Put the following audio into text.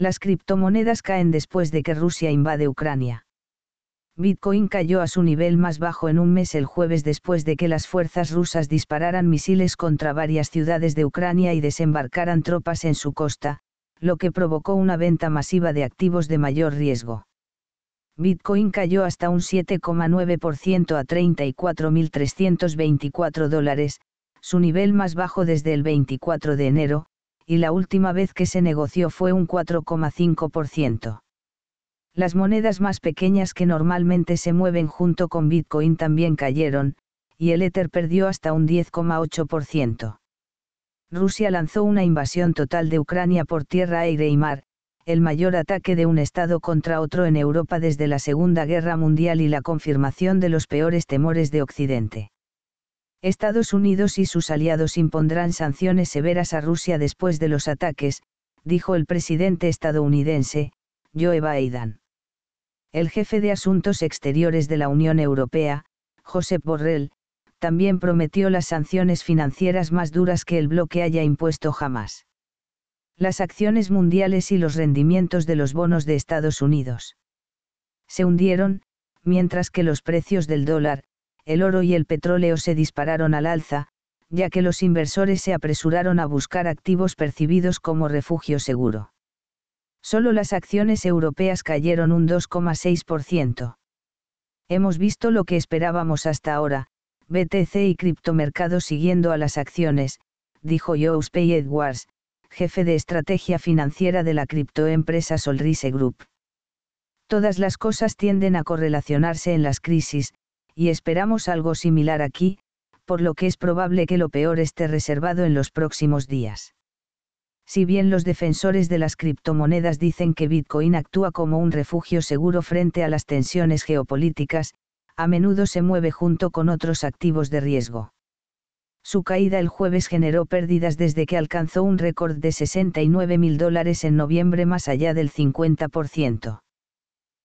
Las criptomonedas caen después de que Rusia invade Ucrania. Bitcoin cayó a su nivel más bajo en un mes el jueves después de que las fuerzas rusas dispararan misiles contra varias ciudades de Ucrania y desembarcaran tropas en su costa, lo que provocó una venta masiva de activos de mayor riesgo. Bitcoin cayó hasta un 7,9% a 34.324 dólares, su nivel más bajo desde el 24 de enero, y la última vez que se negoció fue un 4,5%. Las monedas más pequeñas que normalmente se mueven junto con Bitcoin también cayeron, y el Ether perdió hasta un 10,8%. Rusia lanzó una invasión total de Ucrania por tierra, aire y mar, el mayor ataque de un Estado contra otro en Europa desde la Segunda Guerra Mundial y la confirmación de los peores temores de Occidente. Estados Unidos y sus aliados impondrán sanciones severas a Rusia después de los ataques, dijo el presidente estadounidense, Joe Biden. El jefe de Asuntos Exteriores de la Unión Europea, Josep Borrell, también prometió las sanciones financieras más duras que el bloque haya impuesto jamás. Las acciones mundiales y los rendimientos de los bonos de Estados Unidos se hundieron, mientras que los precios del dólar, el oro y el petróleo se dispararon al alza, ya que los inversores se apresuraron a buscar activos percibidos como refugio seguro. Solo las acciones europeas cayeron un 2,6%. Hemos visto lo que esperábamos hasta ahora, BTC y criptomercados siguiendo a las acciones, dijo Joe Edwards, jefe de estrategia financiera de la criptoempresa Solrise Group. Todas las cosas tienden a correlacionarse en las crisis, y esperamos algo similar aquí, por lo que es probable que lo peor esté reservado en los próximos días. Si bien los defensores de las criptomonedas dicen que Bitcoin actúa como un refugio seguro frente a las tensiones geopolíticas, a menudo se mueve junto con otros activos de riesgo. Su caída el jueves generó pérdidas desde que alcanzó un récord de 69 mil dólares en noviembre más allá del 50%.